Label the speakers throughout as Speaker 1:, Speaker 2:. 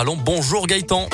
Speaker 1: Allons, bonjour Gaëtan.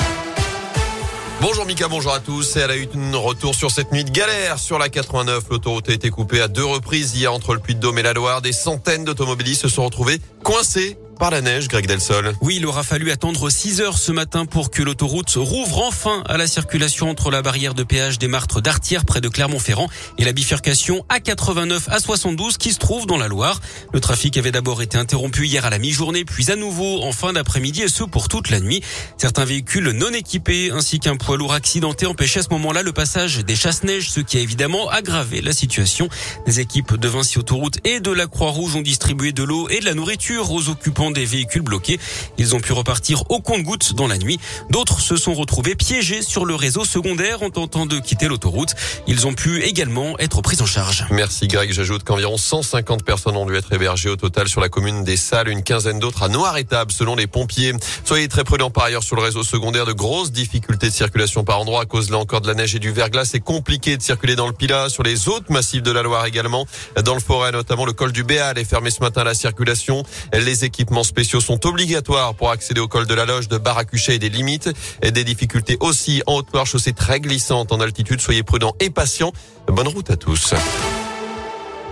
Speaker 2: Bonjour Mika, bonjour à tous. Et elle a eu une retour sur cette nuit de galère sur la 89. L'autoroute a été coupée à deux reprises hier entre le Puy-de-Dôme et la Loire. Des centaines d'automobilistes se sont retrouvés coincés par la neige, Greg Delsol.
Speaker 3: Oui, il aura fallu attendre 6 heures ce matin pour que l'autoroute rouvre enfin à la circulation entre la barrière de péage des Martres d'Artière près de Clermont-Ferrand et la bifurcation A89 à 72 qui se trouve dans la Loire. Le trafic avait d'abord été interrompu hier à la mi-journée puis à nouveau en fin d'après-midi et ce pour toute la nuit. Certains véhicules non équipés ainsi qu'un poids lourd accidenté empêchaient à ce moment-là le passage des chasse-neige, ce qui a évidemment aggravé la situation. Des équipes de Vinci Autoroute et de la Croix-Rouge ont distribué de l'eau et de la nourriture aux occupants des véhicules bloqués. Ils ont pu repartir au compte-gouttes dans la nuit. D'autres se sont retrouvés piégés sur le réseau secondaire en tentant de quitter l'autoroute. Ils ont pu également être pris en charge.
Speaker 2: Merci Greg. J'ajoute qu'environ 150 personnes ont dû être hébergées au total sur la commune des Salles, une quinzaine d'autres à Noir-Étable selon les pompiers. Soyez très prudents par ailleurs sur le réseau secondaire. De grosses difficultés de circulation par endroits à cause là encore de la neige et du verglas. C'est compliqué de circuler dans le Pilat, sur les autres massifs de la Loire également. Dans le forêt notamment, le col du Béal est fermé ce matin à la circulation. Les équipements spéciaux sont obligatoires pour accéder au col de la Loge de Baracuchet et des limites. Et des difficultés aussi en Haute-Loire, chaussée très glissante en altitude. Soyez prudents et patients. Bonne route à tous.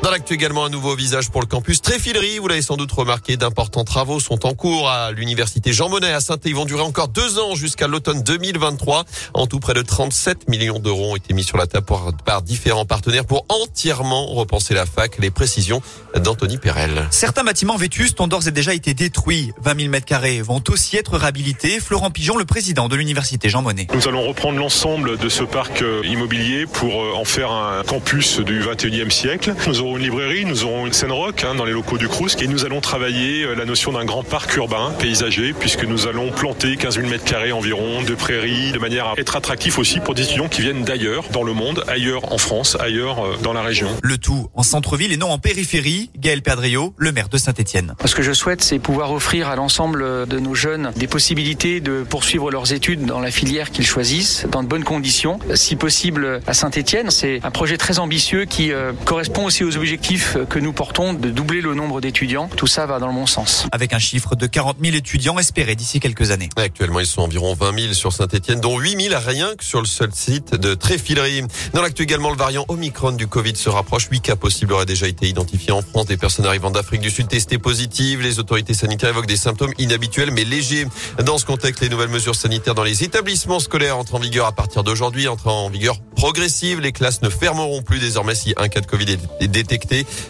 Speaker 2: Dans l'actu également, un nouveau visage pour le campus Tréfilerie. Vous l'avez sans doute remarqué, d'importants travaux sont en cours à l'université Jean Monnet à saint Ils vont durer encore deux ans jusqu'à l'automne 2023. En tout, près de 37 millions d'euros ont été mis sur la table par, différents partenaires pour entièrement repenser la fac. Les précisions d'Anthony Perel.
Speaker 4: Certains bâtiments vétustes ont d'ores et déjà été détruits. 20 000 mètres carrés vont aussi être réhabilités. Florent Pigeon, le président de l'université Jean Monnet.
Speaker 5: Nous allons reprendre l'ensemble de ce parc euh, immobilier pour euh, en faire un campus du 21e siècle. Nous aurons une librairie, nous aurons une scène rock hein, dans les locaux du Crous et nous allons travailler euh, la notion d'un grand parc urbain paysager puisque nous allons planter 15 000 mètres carrés environ de prairies de manière à être attractif aussi pour des étudiants qui viennent d'ailleurs dans le monde, ailleurs en France, ailleurs euh, dans la région.
Speaker 4: Le tout en centre-ville et non en périphérie. Gaël Perdriot, le maire de Saint-Etienne.
Speaker 6: Ce que je souhaite, c'est pouvoir offrir à l'ensemble de nos jeunes des possibilités de poursuivre leurs études dans la filière qu'ils choisissent, dans de bonnes conditions. Si possible, à Saint-Etienne, c'est un projet très ambitieux qui euh, correspond aussi aux objectifs que nous portons de doubler le nombre d'étudiants. Tout ça va dans le bon sens.
Speaker 4: Avec un chiffre de 40 000 étudiants espérés d'ici quelques années.
Speaker 2: Actuellement, ils sont environ 20 000 sur Saint-Etienne, dont 8 000 rien que sur le seul site de Tréfilerie. Dans l'actu également, le variant Omicron du Covid se rapproche. 8 cas possibles auraient déjà été identifiés en France. Des personnes arrivant d'Afrique du Sud testées positives. Les autorités sanitaires évoquent des symptômes inhabituels mais légers. Dans ce contexte, les nouvelles mesures sanitaires dans les établissements scolaires entrent en vigueur à partir d'aujourd'hui, entrent en vigueur progressive. Les classes ne fermeront plus désormais si un cas de Covid est détecté.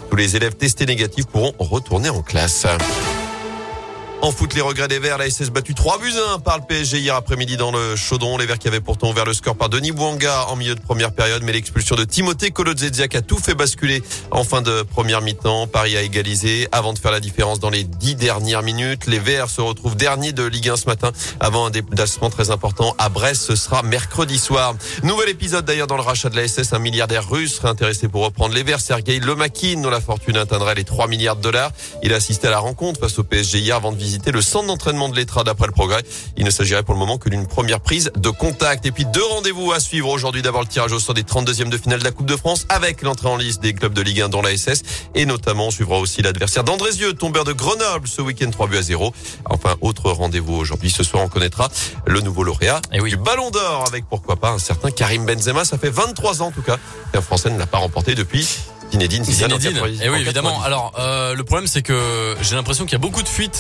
Speaker 2: Tous les élèves testés négatifs pourront retourner en classe. En foot, les regrets des Verts, la SS battu 3 buts 1 par le PSG hier après-midi dans le Chaudron. Les Verts qui avaient pourtant ouvert le score par Denis Bouanga en milieu de première période, mais l'expulsion de Timothée Kolodziejczak a tout fait basculer en fin de première mi-temps. Paris a égalisé avant de faire la différence dans les dix dernières minutes. Les Verts se retrouvent derniers de Ligue 1 ce matin avant un déplacement très important à Brest. Ce sera mercredi soir. Nouvel épisode d'ailleurs dans le rachat de la SS. Un milliardaire russe serait intéressé pour reprendre les Verts. Sergei Lomakin, dont la fortune atteindrait les 3 milliards de dollars. Il a assisté à la rencontre face au PSG hier avant de visiter le centre d'entraînement de l'Etra d'après le progrès. Il ne s'agirait pour le moment que d'une première prise de contact. Et puis deux rendez-vous à suivre aujourd'hui. D'abord le tirage au sort des 32e de finale de la Coupe de France avec l'entrée en liste des clubs de Ligue 1 dans la SS. Et notamment, on suivra aussi l'adversaire d'Andrézieux, tombeur de Grenoble ce week-end 3 buts à 0. Enfin, autre rendez-vous aujourd'hui. Ce soir, on connaîtra le nouveau lauréat
Speaker 1: Et oui.
Speaker 2: du Ballon d'Or avec pourquoi pas un certain Karim Benzema. Ça fait 23 ans en tout cas qu'un Français ne l'a pas remporté depuis Zinedine Zidane
Speaker 1: Zinedine.
Speaker 2: 90.
Speaker 1: Et oui,
Speaker 2: en
Speaker 1: évidemment.
Speaker 2: 90.
Speaker 1: Alors, euh, le problème, c'est que j'ai l'impression qu'il y a beaucoup de fuites